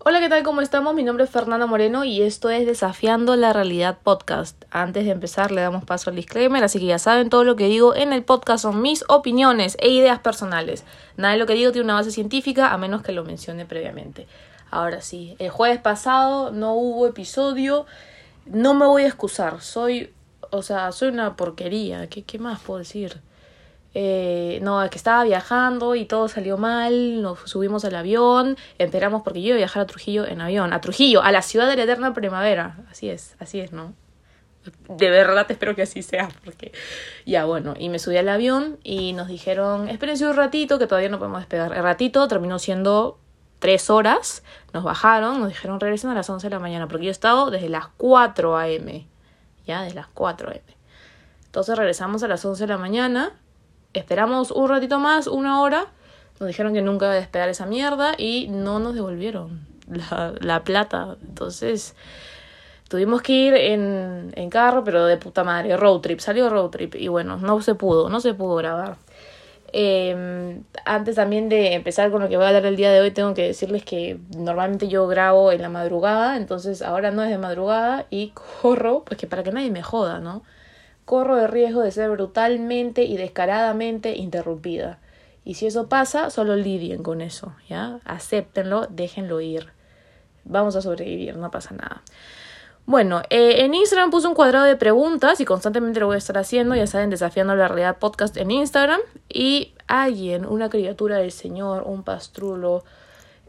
Hola, ¿qué tal? ¿Cómo estamos? Mi nombre es Fernanda Moreno y esto es Desafiando la Realidad Podcast. Antes de empezar le damos paso al disclaimer, así que ya saben, todo lo que digo en el podcast son mis opiniones e ideas personales. Nada de lo que digo tiene una base científica a menos que lo mencione previamente. Ahora sí, el jueves pasado no hubo episodio, no me voy a excusar, soy, o sea, soy una porquería, ¿qué, qué más puedo decir? Eh, no, es que estaba viajando y todo salió mal, nos subimos al avión, esperamos porque yo iba a viajar a Trujillo en avión, a Trujillo, a la ciudad de la eterna primavera, así es, así es, ¿no? De verdad espero que así sea, porque ya bueno, y me subí al avión y nos dijeron, espérense un ratito que todavía no podemos despegar. El ratito terminó siendo tres horas, nos bajaron, nos dijeron regresen a las 11 de la mañana, porque yo he estado desde las 4 a.m., ya, desde las 4 a.m. Entonces regresamos a las 11 de la mañana esperamos un ratito más, una hora, nos dijeron que nunca iba a despegar esa mierda y no nos devolvieron la, la plata. Entonces tuvimos que ir en, en carro, pero de puta madre, road trip, salió road trip y bueno, no se pudo, no se pudo grabar. Eh, antes también de empezar con lo que voy a hablar el día de hoy, tengo que decirles que normalmente yo grabo en la madrugada, entonces ahora no es de madrugada y corro, pues que para que nadie me joda, ¿no? Corro el riesgo de ser brutalmente y descaradamente interrumpida. Y si eso pasa, solo lidien con eso, ¿ya? Acéptenlo, déjenlo ir. Vamos a sobrevivir, no pasa nada. Bueno, eh, en Instagram puse un cuadrado de preguntas y constantemente lo voy a estar haciendo, ya saben, desafiando la realidad podcast en Instagram. Y alguien, una criatura del Señor, un pastrulo,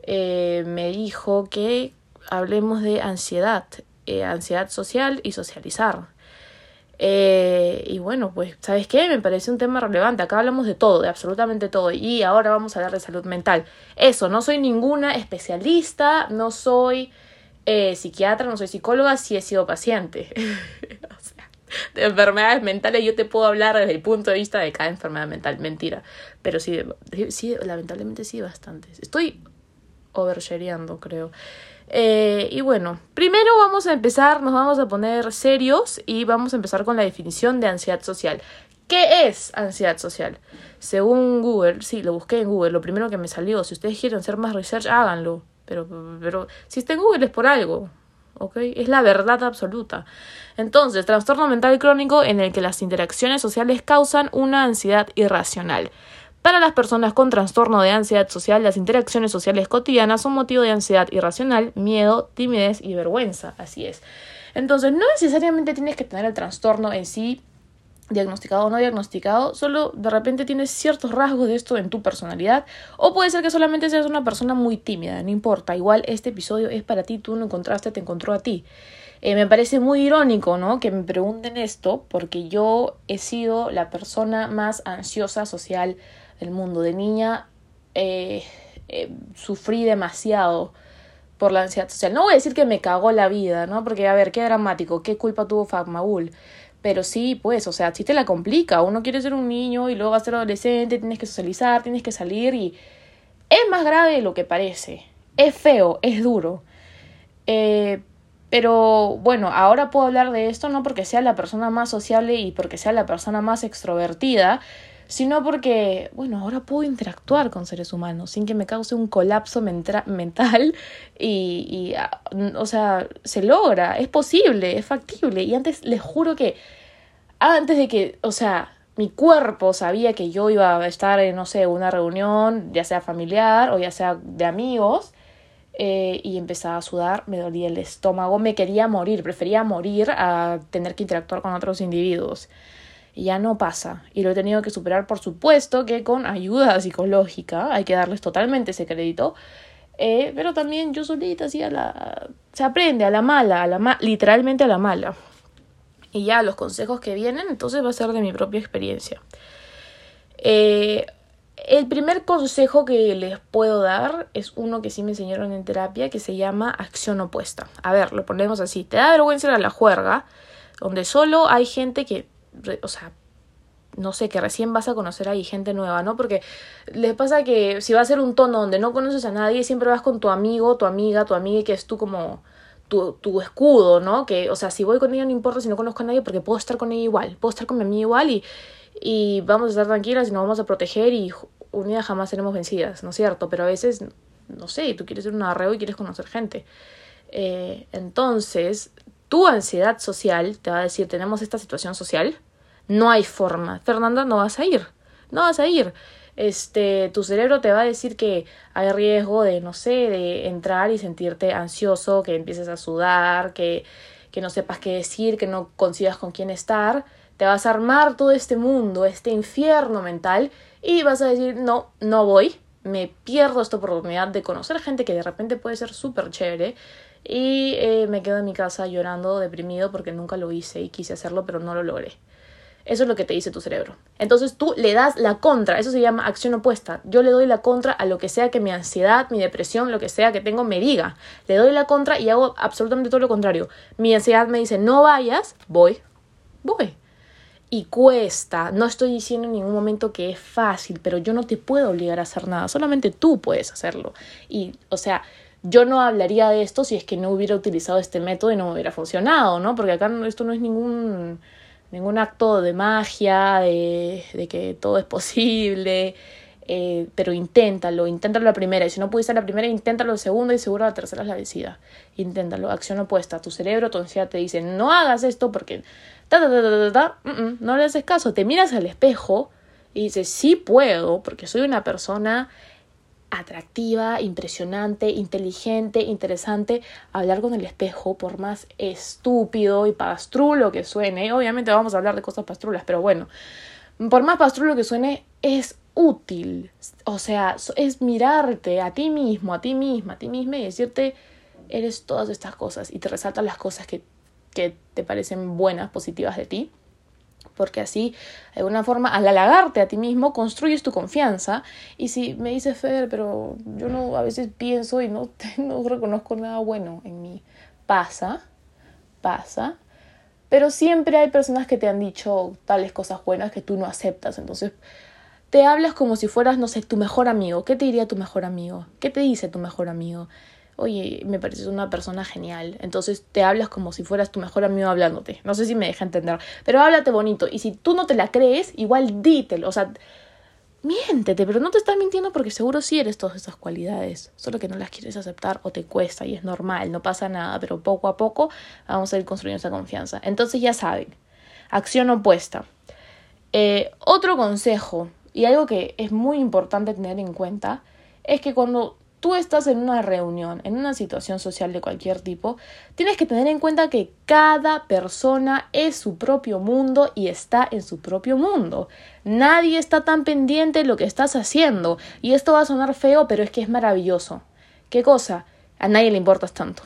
eh, me dijo que hablemos de ansiedad, eh, ansiedad social y socializar. Eh, y bueno, pues, ¿sabes qué? Me parece un tema relevante. Acá hablamos de todo, de absolutamente todo. Y ahora vamos a hablar de salud mental. Eso, no soy ninguna especialista, no soy eh, psiquiatra, no soy psicóloga, sí he sido paciente. o sea, de enfermedades mentales yo te puedo hablar desde el punto de vista de cada enfermedad mental. Mentira. Pero sí, sí lamentablemente sí, bastantes. Estoy overshareando, creo. Eh, y bueno, primero vamos a empezar, nos vamos a poner serios y vamos a empezar con la definición de ansiedad social. ¿Qué es ansiedad social? Según Google, sí, lo busqué en Google, lo primero que me salió. Si ustedes quieren hacer más research, háganlo. Pero, pero si está en Google es por algo. ¿ok? Es la verdad absoluta. Entonces, trastorno mental crónico en el que las interacciones sociales causan una ansiedad irracional. Para las personas con trastorno de ansiedad social, las interacciones sociales cotidianas son motivo de ansiedad irracional, miedo, timidez y vergüenza. Así es. Entonces, no necesariamente tienes que tener el trastorno en sí diagnosticado o no diagnosticado, solo de repente tienes ciertos rasgos de esto en tu personalidad, o puede ser que solamente seas una persona muy tímida, no importa, igual este episodio es para ti, tú no encontraste, te encontró a ti. Eh, me parece muy irónico, ¿no? Que me pregunten esto, porque yo he sido la persona más ansiosa social el mundo. De niña eh, eh, sufrí demasiado por la ansiedad social. No voy a decir que me cagó la vida, ¿no? Porque, a ver, qué dramático, qué culpa tuvo Fatmaul. Pero sí, pues, o sea, sí te la complica. Uno quiere ser un niño y luego va a ser adolescente, tienes que socializar, tienes que salir y es más grave de lo que parece. Es feo, es duro. Eh, pero bueno, ahora puedo hablar de esto no porque sea la persona más sociable y porque sea la persona más extrovertida, sino porque, bueno, ahora puedo interactuar con seres humanos sin que me cause un colapso mental y, y, ah, o sea, se logra, es posible, es factible. Y antes les juro que, antes de que, o sea, mi cuerpo sabía que yo iba a estar en, no sé, una reunión, ya sea familiar o ya sea de amigos, eh, y empezaba a sudar, me dolía el estómago, me quería morir, prefería morir a tener que interactuar con otros individuos y ya no pasa. Y lo he tenido que superar, por supuesto, que con ayuda psicológica, hay que darles totalmente ese crédito. Eh, pero también yo solita así a la... se aprende a la mala, a la literalmente a la mala. Y ya los consejos que vienen, entonces va a ser de mi propia experiencia. Eh, el primer consejo que les puedo dar es uno que sí me enseñaron en terapia, que se llama acción opuesta. A ver, lo ponemos así. Te da vergüenza ir a la juerga, donde solo hay gente que o sea, no sé, que recién vas a conocer ahí gente nueva, ¿no? Porque les pasa que si va a ser un tono donde no conoces a nadie, siempre vas con tu amigo, tu amiga, tu amiga, que es tú como tu, tu escudo, ¿no? Que, o sea, si voy con ella no importa si no conozco a nadie porque puedo estar con ella igual, puedo estar con mi amiga igual y, y vamos a estar tranquilas y nos vamos a proteger y unidas jamás seremos vencidas, ¿no es cierto? Pero a veces no sé, tú quieres ser un arreo y quieres conocer gente. Eh, entonces, tu ansiedad social te va a decir, tenemos esta situación social, no hay forma. Fernanda, no vas a ir, no vas a ir. Este, tu cerebro te va a decir que hay riesgo de, no sé, de entrar y sentirte ansioso, que empieces a sudar, que, que no sepas qué decir, que no consigas con quién estar. Te vas a armar todo este mundo, este infierno mental, y vas a decir, no, no voy, me pierdo esta oportunidad de conocer gente que de repente puede ser súper chévere y eh, me quedo en mi casa llorando, deprimido porque nunca lo hice y quise hacerlo pero no lo logré. Eso es lo que te dice tu cerebro. Entonces tú le das la contra, eso se llama acción opuesta. Yo le doy la contra a lo que sea que mi ansiedad, mi depresión, lo que sea que tengo me diga. Le doy la contra y hago absolutamente todo lo contrario. Mi ansiedad me dice no vayas, voy, voy. Y cuesta, no estoy diciendo en ningún momento que es fácil, pero yo no te puedo obligar a hacer nada, solamente tú puedes hacerlo. Y, o sea, yo no hablaría de esto si es que no hubiera utilizado este método y no hubiera funcionado, ¿no? Porque acá esto no es ningún, ningún acto de magia, de, de que todo es posible, eh, pero inténtalo, inténtalo la primera. Y si no pudiste la primera, inténtalo la segunda y seguro la tercera es la vencida. Inténtalo, acción opuesta. Tu cerebro, tu ansiedad te dice, no hagas esto porque ta, ta, ta, ta, mm, mm, no le haces caso. Te miras al espejo y dices, sí puedo, porque soy una persona atractiva, impresionante, inteligente, interesante, hablar con el espejo, por más estúpido y pastrulo que suene, obviamente vamos a hablar de cosas pastrulas, pero bueno, por más pastrulo que suene, es útil, o sea, es mirarte a ti mismo, a ti misma, a ti misma y decirte, eres todas estas cosas y te resaltan las cosas que, que te parecen buenas, positivas de ti porque así, de alguna forma, al halagarte a ti mismo, construyes tu confianza. Y si me dices, Fer, pero yo no, a veces pienso y no, no reconozco nada bueno en mí, pasa, pasa. Pero siempre hay personas que te han dicho tales cosas buenas que tú no aceptas. Entonces, te hablas como si fueras, no sé, tu mejor amigo. ¿Qué te diría tu mejor amigo? ¿Qué te dice tu mejor amigo? Oye, me pareces una persona genial. Entonces te hablas como si fueras tu mejor amigo hablándote. No sé si me deja entender, pero háblate bonito. Y si tú no te la crees, igual dítelo. O sea, miéntete, pero no te estás mintiendo porque seguro sí eres todas esas cualidades. Solo que no las quieres aceptar o te cuesta y es normal, no pasa nada, pero poco a poco vamos a ir construyendo esa confianza. Entonces ya saben, acción opuesta. Eh, otro consejo y algo que es muy importante tener en cuenta es que cuando tú estás en una reunión, en una situación social de cualquier tipo, tienes que tener en cuenta que cada persona es su propio mundo y está en su propio mundo. Nadie está tan pendiente de lo que estás haciendo. Y esto va a sonar feo, pero es que es maravilloso. ¿Qué cosa? A nadie le importas tanto.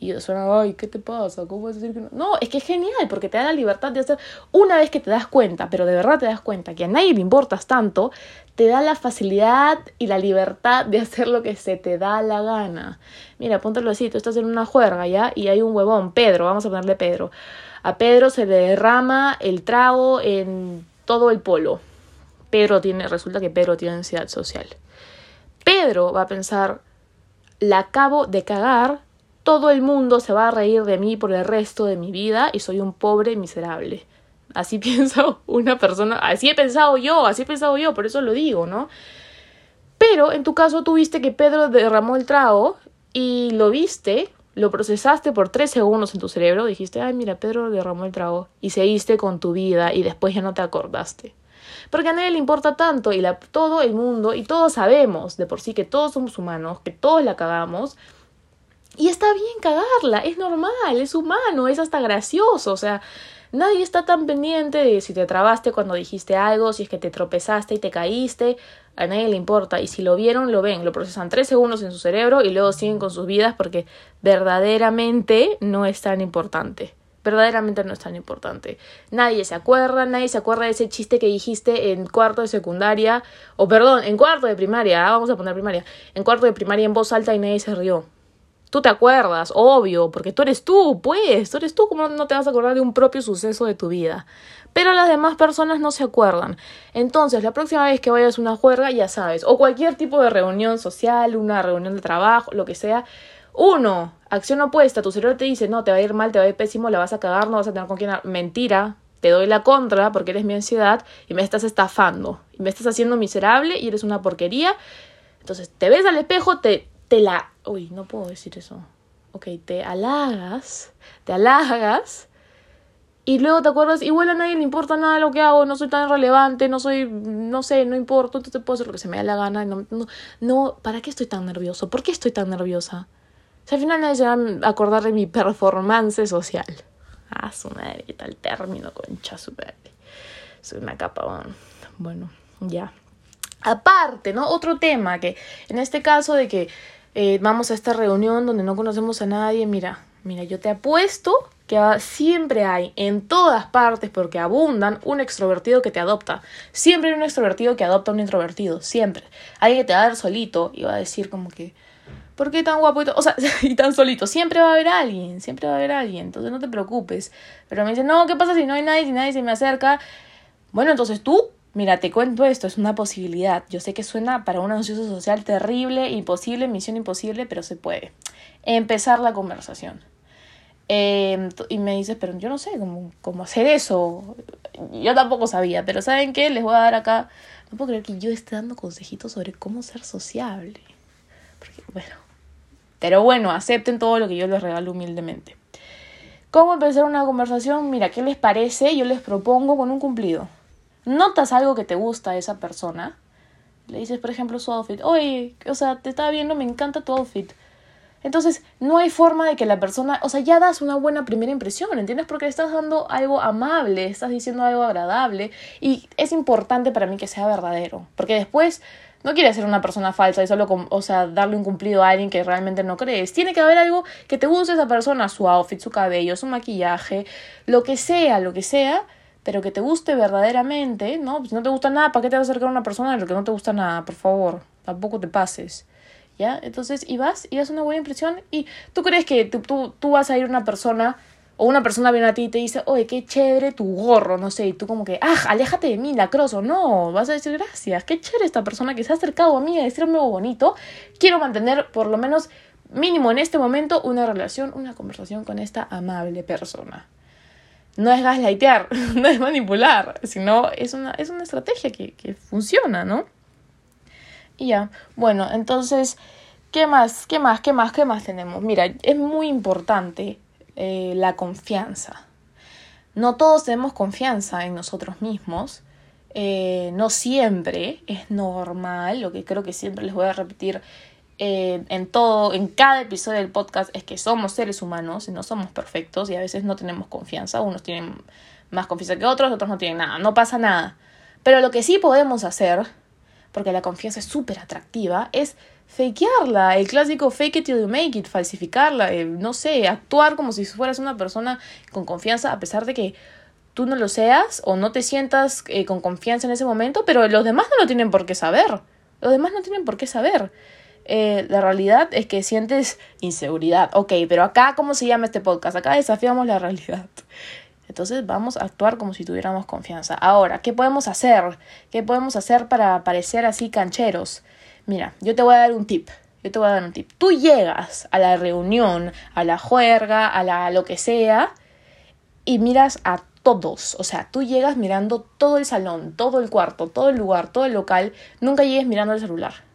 Y suena, ay, ¿qué te pasa? ¿Cómo vas a decir que no? No, es que es genial porque te da la libertad de hacer. Una vez que te das cuenta, pero de verdad te das cuenta que a nadie le importas tanto, te da la facilidad y la libertad de hacer lo que se te da la gana. Mira, apúntalo así: tú estás en una juerga ya y hay un huevón, Pedro, vamos a ponerle Pedro. A Pedro se le derrama el trago en todo el polo. Pedro tiene, resulta que Pedro tiene ansiedad social. Pedro va a pensar, la acabo de cagar todo el mundo se va a reír de mí por el resto de mi vida y soy un pobre miserable. Así piensa una persona, así he pensado yo, así he pensado yo, por eso lo digo, ¿no? Pero en tu caso tuviste que Pedro derramó el trago y lo viste, lo procesaste por tres segundos en tu cerebro, dijiste, ay, mira, Pedro derramó el trago y seguiste con tu vida y después ya no te acordaste. Porque a nadie le importa tanto y todo el mundo, y todos sabemos de por sí que todos somos humanos, que todos la cagamos, y está bien cagarla, es normal, es humano, es hasta gracioso, o sea, nadie está tan pendiente de si te trabaste cuando dijiste algo, si es que te tropezaste y te caíste, a nadie le importa. Y si lo vieron, lo ven, lo procesan tres segundos en su cerebro y luego siguen con sus vidas porque verdaderamente no es tan importante. Verdaderamente no es tan importante. Nadie se acuerda, nadie se acuerda de ese chiste que dijiste en cuarto de secundaria, o perdón, en cuarto de primaria, ah, vamos a poner primaria, en cuarto de primaria en voz alta y nadie se rió. Tú te acuerdas, obvio, porque tú eres tú, pues, tú eres tú, ¿cómo no te vas a acordar de un propio suceso de tu vida? Pero las demás personas no se acuerdan. Entonces, la próxima vez que vayas a una juerga, ya sabes, o cualquier tipo de reunión social, una reunión de trabajo, lo que sea, uno, acción opuesta, tu cerebro te dice, no, te va a ir mal, te va a ir pésimo, la vas a cagar, no vas a tener con quién... Mentira, te doy la contra porque eres mi ansiedad y me estás estafando, y me estás haciendo miserable y eres una porquería Entonces, te ves al espejo, te, te la... Uy, no puedo decir eso. Ok, te halagas, te halagas y luego te acuerdas, igual a nadie le importa nada lo que hago, no soy tan relevante, no soy, no sé, no importa, entonces puedo hacer lo que se me da la gana. No, no, no, ¿para qué estoy tan nervioso? ¿Por qué estoy tan nerviosa? O al final nadie se va a acordar de mi performance social. Ah, su madre, qué tal término, concha su Soy una capa, bueno, ya. Aparte, ¿no? Otro tema que, en este caso de que eh, vamos a esta reunión donde no conocemos a nadie, mira, mira, yo te apuesto que siempre hay en todas partes, porque abundan, un extrovertido que te adopta. Siempre hay un extrovertido que adopta a un introvertido, siempre. Alguien que te va a dar solito y va a decir como que, ¿por qué tan guapo y, o sea, y tan solito? Siempre va a haber alguien, siempre va a haber alguien, entonces no te preocupes. Pero me dicen, no, ¿qué pasa si no hay nadie, si nadie se me acerca? Bueno, entonces tú, mira, te cuento esto, es una posibilidad. Yo sé que suena para un ansioso social terrible, imposible, misión imposible, pero se puede. Empezar la conversación. Em, y me dices, pero yo no sé cómo, hacer eso. Yo tampoco sabía, pero ¿saben qué? Les voy a dar acá. No puedo creer que yo esté dando consejitos sobre cómo ser sociable. Porque, bueno. Pero bueno, acepten todo lo que yo les regalo humildemente. ¿Cómo empezar una conversación? Mira, ¿qué les parece? Yo les propongo con un cumplido. Notas algo que te gusta a esa persona. Le dices, por ejemplo, su outfit. Oye, o sea, te estaba viendo, me encanta tu outfit. Entonces, no hay forma de que la persona, o sea, ya das una buena primera impresión, ¿entiendes? Porque estás dando algo amable, estás diciendo algo agradable y es importante para mí que sea verdadero, porque después no quieres ser una persona falsa y solo, o sea, darle un cumplido a alguien que realmente no crees. Tiene que haber algo que te guste esa persona, su outfit, su cabello, su maquillaje, lo que sea, lo que sea, pero que te guste verdaderamente, ¿no? Si no te gusta nada, ¿para qué te vas a acercar a una persona de lo que no te gusta nada? Por favor, tampoco te pases. ¿ya? Entonces, y vas, y das una buena impresión y tú crees que tú, tú, tú vas a ir a una persona o una persona viene a ti y te dice, oye, qué chévere tu gorro, no sé, y tú como que, ah, aléjate de mí, lacroso. No, vas a decir gracias, qué chévere esta persona que se ha acercado a mí a decirme algo bonito. Quiero mantener por lo menos mínimo en este momento una relación, una conversación con esta amable persona. No es gaslightear, no es manipular, sino es una, es una estrategia que, que funciona, ¿no? Y ya, bueno, entonces, ¿qué más? ¿Qué más? ¿Qué más? ¿Qué más tenemos? Mira, es muy importante eh, la confianza. No todos tenemos confianza en nosotros mismos. Eh, no siempre es normal, lo que creo que siempre les voy a repetir en todo, en cada episodio del podcast es que somos seres humanos y no somos perfectos y a veces no tenemos confianza. Unos tienen más confianza que otros, otros no tienen nada. No pasa nada. Pero lo que sí podemos hacer porque la confianza es súper atractiva, es fakearla, el clásico fake it till you make it, falsificarla, eh, no sé, actuar como si fueras una persona con confianza a pesar de que tú no lo seas o no te sientas eh, con confianza en ese momento, pero los demás no lo tienen por qué saber. Los demás no tienen por qué saber. Eh, la realidad es que sientes inseguridad. Ok, pero acá, ¿cómo se llama este podcast? Acá desafiamos la realidad. Entonces vamos a actuar como si tuviéramos confianza. Ahora, ¿qué podemos hacer? ¿Qué podemos hacer para parecer así cancheros? Mira, yo te voy a dar un tip. Yo te voy a dar un tip. Tú llegas a la reunión, a la juerga, a la lo que sea, y miras a todos. O sea, tú llegas mirando todo el salón, todo el cuarto, todo el lugar, todo el local. Nunca llegues mirando el celular.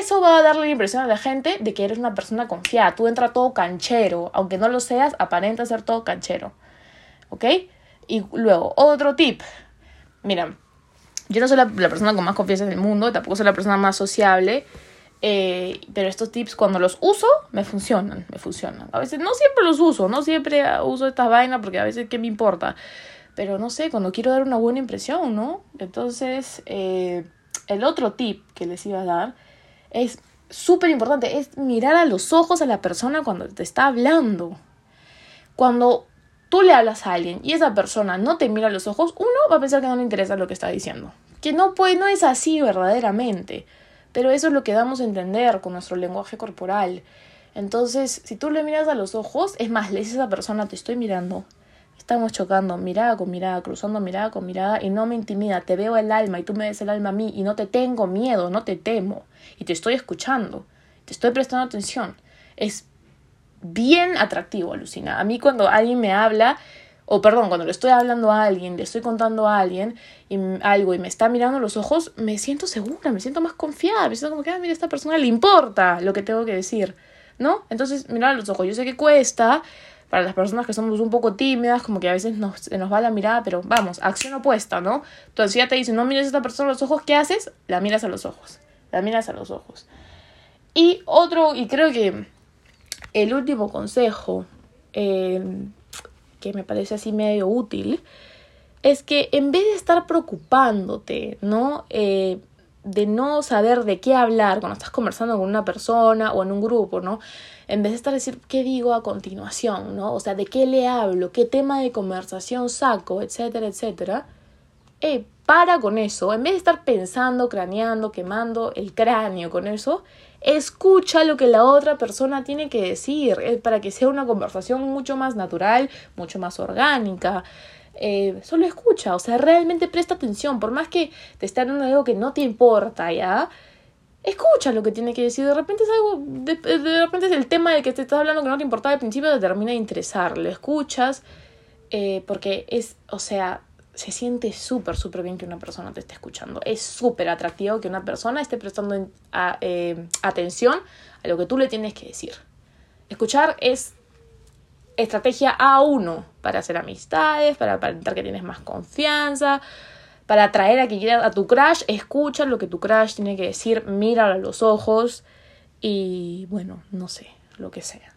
Eso va a darle la impresión a la gente de que eres una persona confiada. Tú entras todo canchero. Aunque no lo seas, aparenta ser todo canchero. ¿ok? Y luego, otro tip. Mira, yo no soy la, persona con más confianza en el mundo, tampoco soy la persona más sociable, eh, pero estos tips cuando los uso, me funcionan, me funcionan. A veces no siempre los uso, no siempre uso estas vainas porque a veces qué me importa. Pero no sé, cuando quiero dar una buena impresión, ¿no? Entonces, eh, el otro tip que les iba a dar es súper importante, es mirar a los ojos a la persona cuando te está hablando. Cuando tú le hablas a alguien y esa persona no te mira a los ojos, uno va a pensar que no le interesa lo que está diciendo. Que no, puede, no es así verdaderamente. Pero eso es lo que damos a entender con nuestro lenguaje corporal. Entonces, si tú le miras a los ojos, es más, le a esa persona, te estoy mirando. Estamos chocando mirada con mirada, cruzando mirada con mirada y no me intimida. Te veo el alma y tú me ves el alma a mí y no te tengo miedo, no te temo. Y te estoy escuchando, te estoy prestando atención. Es bien atractivo, alucina. A mí cuando alguien me habla o perdón, cuando le estoy hablando a alguien, le estoy contando a alguien y, algo y me está mirando los ojos, me siento segura, me siento más confiada, me siento como que, ah, mira, a esta persona le importa lo que tengo que decir, ¿no? Entonces, mirar los ojos, yo sé que cuesta para las personas que somos un poco tímidas, como que a veces nos, nos va la mirada, pero vamos, acción opuesta, ¿no? Entonces, si ya te dice, no mires a esta persona a los ojos, ¿qué haces? La miras a los ojos, la miras a los ojos. Y otro, y creo que el último consejo, eh, que me parece así medio útil, es que en vez de estar preocupándote, ¿no? Eh, de no saber de qué hablar cuando estás conversando con una persona o en un grupo, ¿no? En vez de estar decir qué digo a continuación, ¿no? O sea, de qué le hablo, qué tema de conversación saco, etcétera, etcétera. Eh, para con eso, en vez de estar pensando, craneando, quemando el cráneo con eso, escucha lo que la otra persona tiene que decir eh, para que sea una conversación mucho más natural, mucho más orgánica. Eh, solo escucha, o sea, realmente presta atención, por más que te esté hablando de algo que no te importa, ¿ya? Escucha lo que tiene que decir, de repente es algo, de, repente es el tema del que te estás hablando que no te importaba al principio, te termina de interesar, lo escuchas, eh, porque es, o sea, se siente súper, súper bien que una persona te esté escuchando. Es súper atractivo que una persona esté prestando eh, atención a lo que tú le tienes que decir. Escuchar es estrategia A1 para hacer amistades, para aparentar que tienes más confianza, para atraer a que quieras a tu crush. Escucha lo que tu crush tiene que decir, míralo a los ojos y bueno, no sé, lo que sea.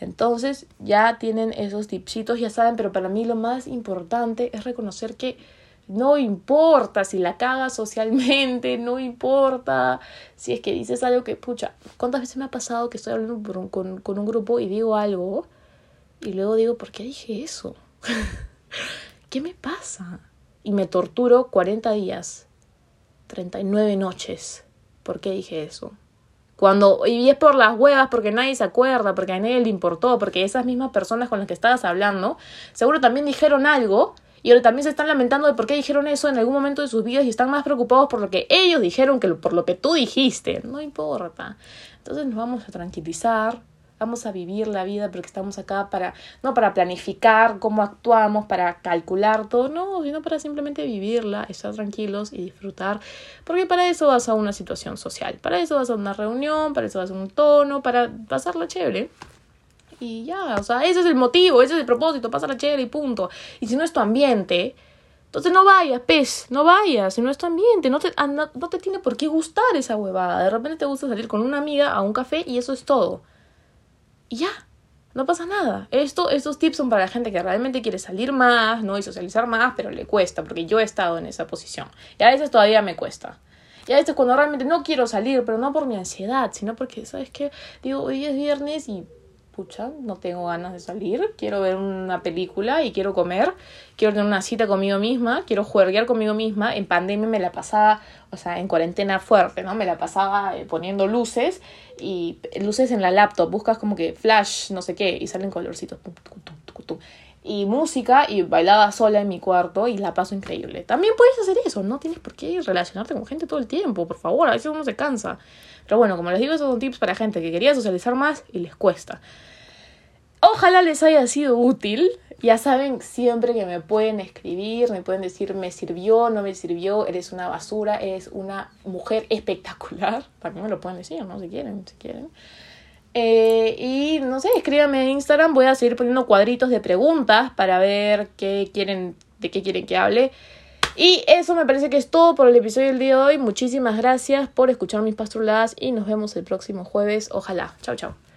Entonces ya tienen esos tipsitos, ya saben, pero para mí lo más importante es reconocer que no importa si la cagas socialmente, no importa si es que dices algo que, pucha, ¿cuántas veces me ha pasado que estoy hablando con, con un grupo y digo algo y luego digo, ¿por qué dije eso? ¿Qué me pasa? Y me torturo 40 días, 39 noches. ¿Por qué dije eso? Cuando, y es por las huevas, porque nadie se acuerda, porque a nadie le importó, porque esas mismas personas con las que estabas hablando, seguro también dijeron algo y ahora también se están lamentando de por qué dijeron eso en algún momento de sus vidas y están más preocupados por lo que ellos dijeron que por lo que tú dijiste. No importa. Entonces nos vamos a tranquilizar, vamos a vivir la vida porque estamos acá para, no para planificar cómo actuamos, para calcular todo, no, sino para simplemente vivirla, estar tranquilos y disfrutar, porque para eso vas a una situación social, para eso vas a una reunión, para eso vas a un tono, para pasarla chévere. Y ya, o sea, ese es el motivo, ese es el propósito, pasarla chévere y punto. Y si no es tu ambiente, entonces no vayas, pez, no vayas, si no es tu ambiente, no te, ah, no te tiene por qué gustar esa huevada. De repente te gusta salir con una amiga a un café y eso es todo. Y ya, no pasa nada. Esto, estos tips son para la gente que realmente quiere salir más, ¿no? Y socializar más, pero le cuesta, porque yo he estado en esa posición. Y a veces todavía me cuesta. Y a veces cuando realmente no quiero salir, pero no por mi ansiedad, sino porque, ¿sabes qué? Digo, hoy es viernes y no tengo ganas de salir, quiero ver una película y quiero comer, quiero tener una cita conmigo misma, quiero jugar conmigo misma. En pandemia me la pasaba, o sea, en cuarentena fuerte, ¿no? Me la pasaba eh, poniendo luces y luces en la laptop, buscas como que flash, no sé qué, y salen colorcitos. Y música y bailaba sola en mi cuarto y la paso increíble. También puedes hacer eso, no tienes por qué relacionarte con gente todo el tiempo, por favor, a veces uno se cansa. Pero bueno, como les digo, esos son tips para gente que quería socializar más y les cuesta. Ojalá les haya sido útil. Ya saben siempre que me pueden escribir, me pueden decir me sirvió, no me sirvió, eres una basura, eres una mujer espectacular. También me lo pueden decir, ¿no? Si quieren, si quieren. Eh, y no sé, escríbanme en Instagram, voy a seguir poniendo cuadritos de preguntas para ver qué quieren, de qué quieren que hable. Y eso me parece que es todo por el episodio del día de hoy. Muchísimas gracias por escuchar mis pastruladas y nos vemos el próximo jueves. Ojalá. Chao, chao.